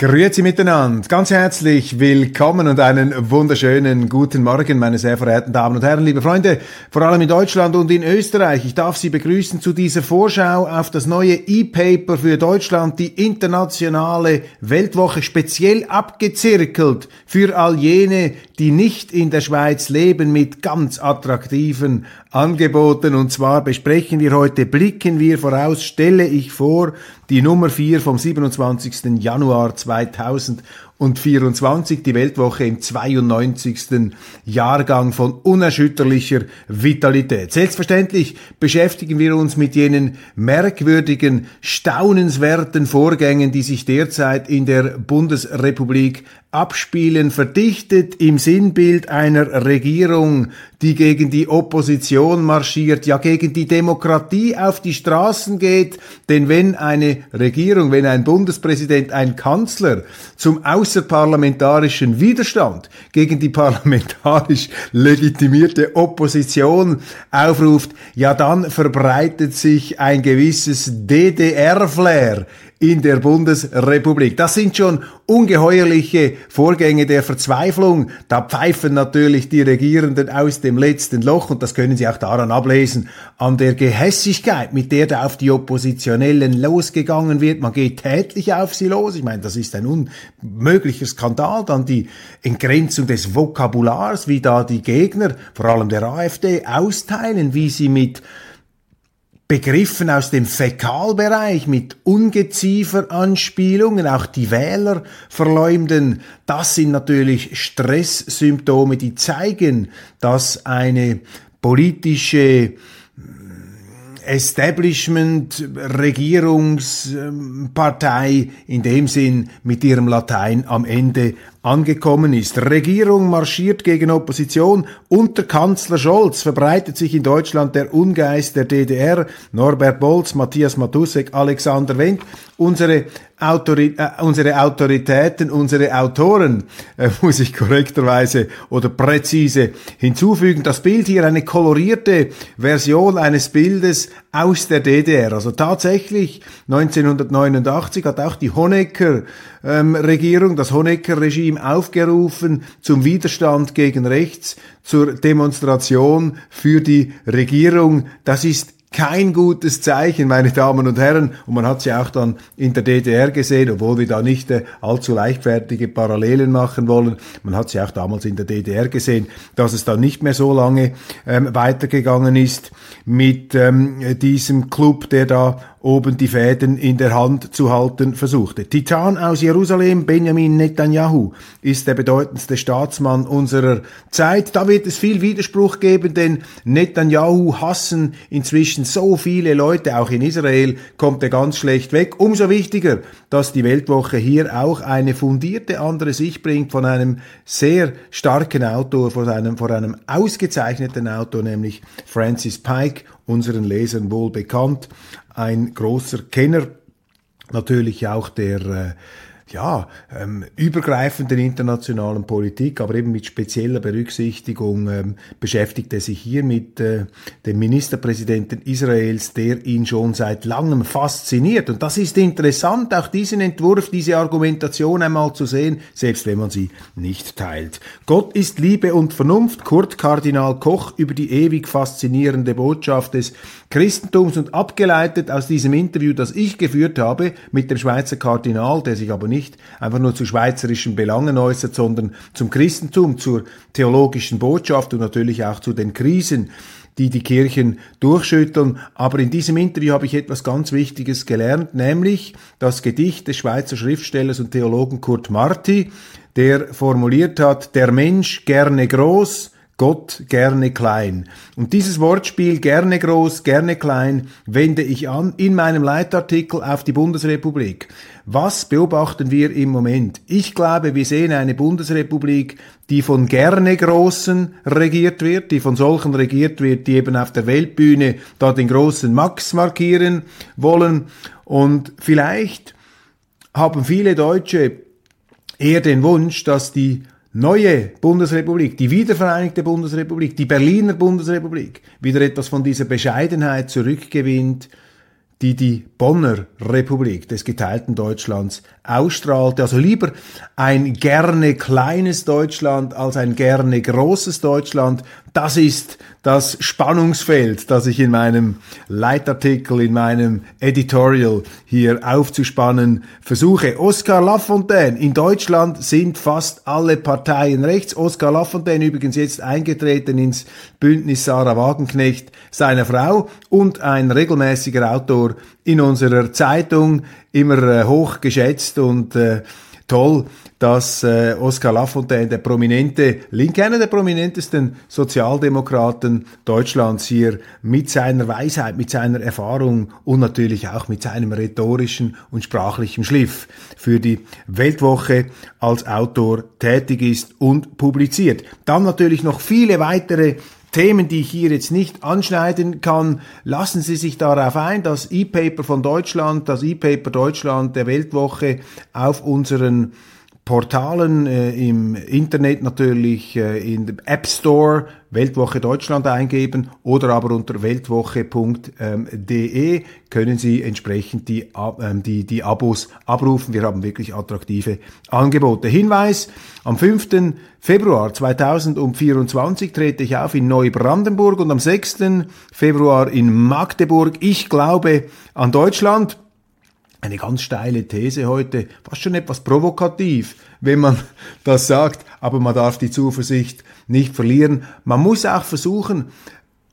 Grüezi miteinander, ganz herzlich willkommen und einen wunderschönen guten Morgen, meine sehr verehrten Damen und Herren, liebe Freunde, vor allem in Deutschland und in Österreich. Ich darf Sie begrüßen zu dieser Vorschau auf das neue E-Paper für Deutschland, die internationale Weltwoche, speziell abgezirkelt für all jene, die nicht in der Schweiz leben, mit ganz attraktiven Angeboten. Und zwar besprechen wir heute, blicken wir voraus, stelle ich vor, die Nummer 4 vom 27. Januar 2000 2024, die Weltwoche im 92. Jahrgang von unerschütterlicher Vitalität. Selbstverständlich beschäftigen wir uns mit jenen merkwürdigen, staunenswerten Vorgängen, die sich derzeit in der Bundesrepublik abspielen, verdichtet im Sinnbild einer Regierung, die gegen die Opposition marschiert, ja gegen die Demokratie auf die Straßen geht, denn wenn eine Regierung, wenn ein Bundespräsident, ein Kanzler zum außerparlamentarischen Widerstand gegen die parlamentarisch legitimierte Opposition aufruft, ja dann verbreitet sich ein gewisses DDR-Flair in der Bundesrepublik. Das sind schon ungeheuerliche Vorgänge der Verzweiflung. Da pfeifen natürlich die Regierenden aus dem letzten Loch und das können Sie auch daran ablesen, an der Gehässigkeit, mit der da auf die Oppositionellen losgegangen wird. Man geht tätlich auf sie los. Ich meine, das ist ein unmöglicher Skandal. Dann die Entgrenzung des Vokabulars, wie da die Gegner, vor allem der AfD, austeilen, wie sie mit Begriffen aus dem Fäkalbereich mit Ungezieferanspielungen, auch die Wähler verleumden. Das sind natürlich Stresssymptome, die zeigen, dass eine politische Establishment, Regierungspartei in dem Sinn mit ihrem Latein am Ende angekommen ist. Regierung marschiert gegen Opposition. Unter Kanzler Scholz verbreitet sich in Deutschland der Ungeist der DDR. Norbert Bolz, Matthias Matusek, Alexander Wendt. Unsere, Autori äh, unsere Autoritäten, unsere Autoren, äh, muss ich korrekterweise oder präzise hinzufügen. Das Bild hier eine kolorierte Version eines Bildes aus der DDR. Also tatsächlich 1989 hat auch die Honecker ähm, das Honecker-Regime aufgerufen zum Widerstand gegen rechts, zur Demonstration für die Regierung. Das ist kein gutes Zeichen, meine Damen und Herren. Und man hat sie auch dann in der DDR gesehen, obwohl wir da nicht äh, allzu leichtfertige Parallelen machen wollen. Man hat sie auch damals in der DDR gesehen, dass es dann nicht mehr so lange ähm, weitergegangen ist mit ähm, diesem Club, der da oben die Fäden in der Hand zu halten versuchte. Titan aus Jerusalem, Benjamin Netanyahu, ist der bedeutendste Staatsmann unserer Zeit. Da wird es viel Widerspruch geben, denn Netanyahu hassen inzwischen so viele Leute, auch in Israel kommt er ganz schlecht weg. Umso wichtiger, dass die Weltwoche hier auch eine fundierte andere Sicht bringt von einem sehr starken Autor, von einem, von einem ausgezeichneten Autor, nämlich Francis Pike, unseren Lesern wohl bekannt. Ein großer Kenner natürlich auch der äh, ja, ähm, übergreifenden internationalen Politik, aber eben mit spezieller Berücksichtigung ähm, beschäftigt er sich hier mit äh, dem Ministerpräsidenten Israels, der ihn schon seit langem fasziniert. Und das ist interessant, auch diesen Entwurf, diese Argumentation einmal zu sehen, selbst wenn man sie nicht teilt. Gott ist Liebe und Vernunft, Kurt Kardinal Koch über die ewig faszinierende Botschaft des Christentums und abgeleitet aus diesem Interview, das ich geführt habe mit dem Schweizer Kardinal, der sich aber nicht einfach nur zu schweizerischen Belangen äußert, sondern zum Christentum, zur theologischen Botschaft und natürlich auch zu den Krisen, die die Kirchen durchschütteln. Aber in diesem Interview habe ich etwas ganz Wichtiges gelernt, nämlich das Gedicht des Schweizer Schriftstellers und Theologen Kurt Marti, der formuliert hat, der Mensch gerne groß, Gott gerne klein. Und dieses Wortspiel gerne groß, gerne klein wende ich an in meinem Leitartikel auf die Bundesrepublik. Was beobachten wir im Moment? Ich glaube, wir sehen eine Bundesrepublik, die von gerne Großen regiert wird, die von solchen regiert wird, die eben auf der Weltbühne da den großen Max markieren wollen. Und vielleicht haben viele Deutsche eher den Wunsch, dass die neue Bundesrepublik, die wiedervereinigte Bundesrepublik, die Berliner Bundesrepublik wieder etwas von dieser Bescheidenheit zurückgewinnt, die die Bonner Republik des geteilten Deutschlands ausstrahlte. Also lieber ein gerne kleines Deutschland als ein gerne großes Deutschland. Das ist das Spannungsfeld, das ich in meinem Leitartikel, in meinem Editorial hier aufzuspannen versuche. Oskar Lafontaine. In Deutschland sind fast alle Parteien rechts. Oskar Lafontaine übrigens jetzt eingetreten ins Bündnis Sarah Wagenknecht, seiner Frau und ein regelmäßiger Autor in unserer Zeitung, immer äh, hoch geschätzt und äh, toll, dass äh, Oskar Lafontaine, der prominente Linke, einer der prominentesten Sozialdemokraten Deutschlands hier mit seiner Weisheit, mit seiner Erfahrung und natürlich auch mit seinem rhetorischen und sprachlichen Schliff für die Weltwoche als Autor tätig ist und publiziert. Dann natürlich noch viele weitere Themen, die ich hier jetzt nicht anschneiden kann, lassen Sie sich darauf ein, das E-Paper von Deutschland, das E-Paper Deutschland der Weltwoche auf unseren Portalen äh, im Internet natürlich äh, in dem App Store Weltwoche Deutschland eingeben oder aber unter weltwoche.de können Sie entsprechend die, äh, die, die Abos abrufen. Wir haben wirklich attraktive Angebote. Hinweis, am 5. Februar 2024 trete ich auf in Neubrandenburg und am 6. Februar in Magdeburg. Ich glaube an Deutschland eine ganz steile These heute, fast schon etwas provokativ, wenn man das sagt, aber man darf die Zuversicht nicht verlieren. Man muss auch versuchen,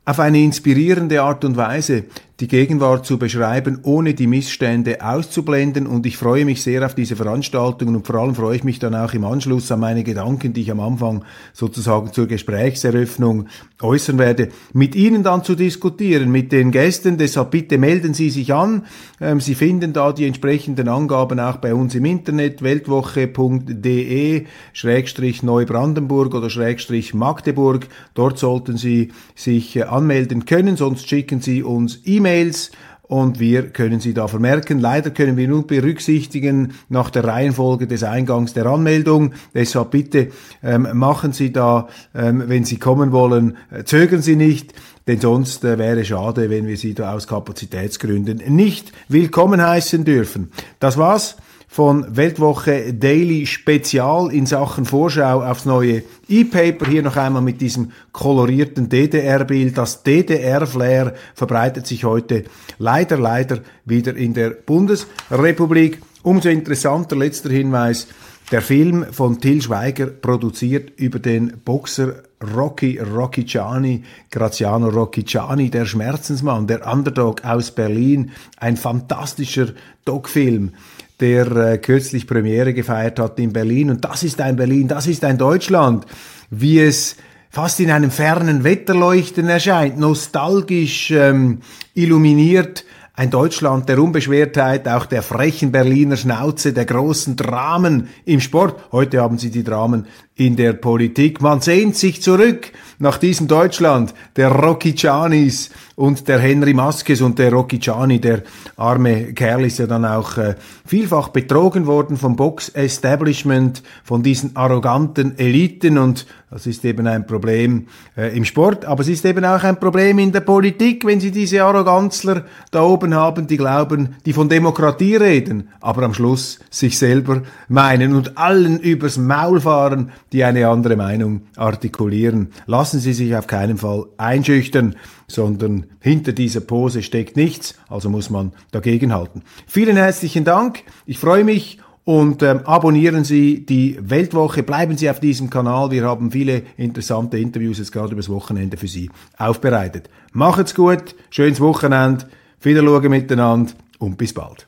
auf eine inspirierende Art und Weise die Gegenwart zu beschreiben, ohne die Missstände auszublenden. Und ich freue mich sehr auf diese Veranstaltungen und vor allem freue ich mich dann auch im Anschluss an meine Gedanken, die ich am Anfang sozusagen zur Gesprächseröffnung äußern werde, mit Ihnen dann zu diskutieren, mit den Gästen. Deshalb bitte melden Sie sich an. Ähm, Sie finden da die entsprechenden Angaben auch bei uns im Internet, weltwoche.de, Schrägstrich Neubrandenburg oder Schrägstrich Magdeburg. Dort sollten Sie sich äh, anmelden können, sonst schicken Sie uns E-Mail E-Mails und wir können sie da vermerken. Leider können wir nur berücksichtigen nach der Reihenfolge des Eingangs der Anmeldung. Deshalb bitte ähm, machen Sie da, ähm, wenn Sie kommen wollen, äh, zögern Sie nicht, denn sonst äh, wäre schade, wenn wir Sie da aus Kapazitätsgründen nicht willkommen heißen dürfen. Das war's von Weltwoche Daily Spezial in Sachen Vorschau aufs neue E-Paper. Hier noch einmal mit diesem kolorierten DDR-Bild. Das DDR-Flair verbreitet sich heute leider, leider wieder in der Bundesrepublik. Umso interessanter letzter Hinweis. Der Film von Till Schweiger produziert über den Boxer Rocky Rocchiciani, Graziano Rocchiciani, der Schmerzensmann, der Underdog aus Berlin. Ein fantastischer Doc-Film der äh, kürzlich Premiere gefeiert hat in Berlin. Und das ist ein Berlin, das ist ein Deutschland, wie es fast in einem fernen Wetterleuchten erscheint, nostalgisch ähm, illuminiert. Ein Deutschland der Unbeschwertheit, auch der frechen Berliner Schnauze, der großen Dramen im Sport. Heute haben sie die Dramen in der Politik. Man sehnt sich zurück nach diesem Deutschland der Rocchicianis und der Henry Maskes und der Rocchiciani, der arme Kerl ist ja dann auch äh, vielfach betrogen worden vom Box-Establishment, von diesen arroganten Eliten und das ist eben ein Problem äh, im Sport, aber es ist eben auch ein Problem in der Politik, wenn Sie diese Arroganzler da oben haben, die glauben, die von Demokratie reden, aber am Schluss sich selber meinen und allen übers Maul fahren, die eine andere Meinung artikulieren. Lassen Sie sich auf keinen Fall einschüchtern, sondern hinter dieser Pose steckt nichts, also muss man dagegenhalten. Vielen herzlichen Dank, ich freue mich und ähm, abonnieren Sie die Weltwoche, bleiben Sie auf diesem Kanal, wir haben viele interessante Interviews jetzt gerade übers Wochenende für Sie aufbereitet. Macht's gut, schönes Wochenende, Wiederschauen miteinander und bis bald.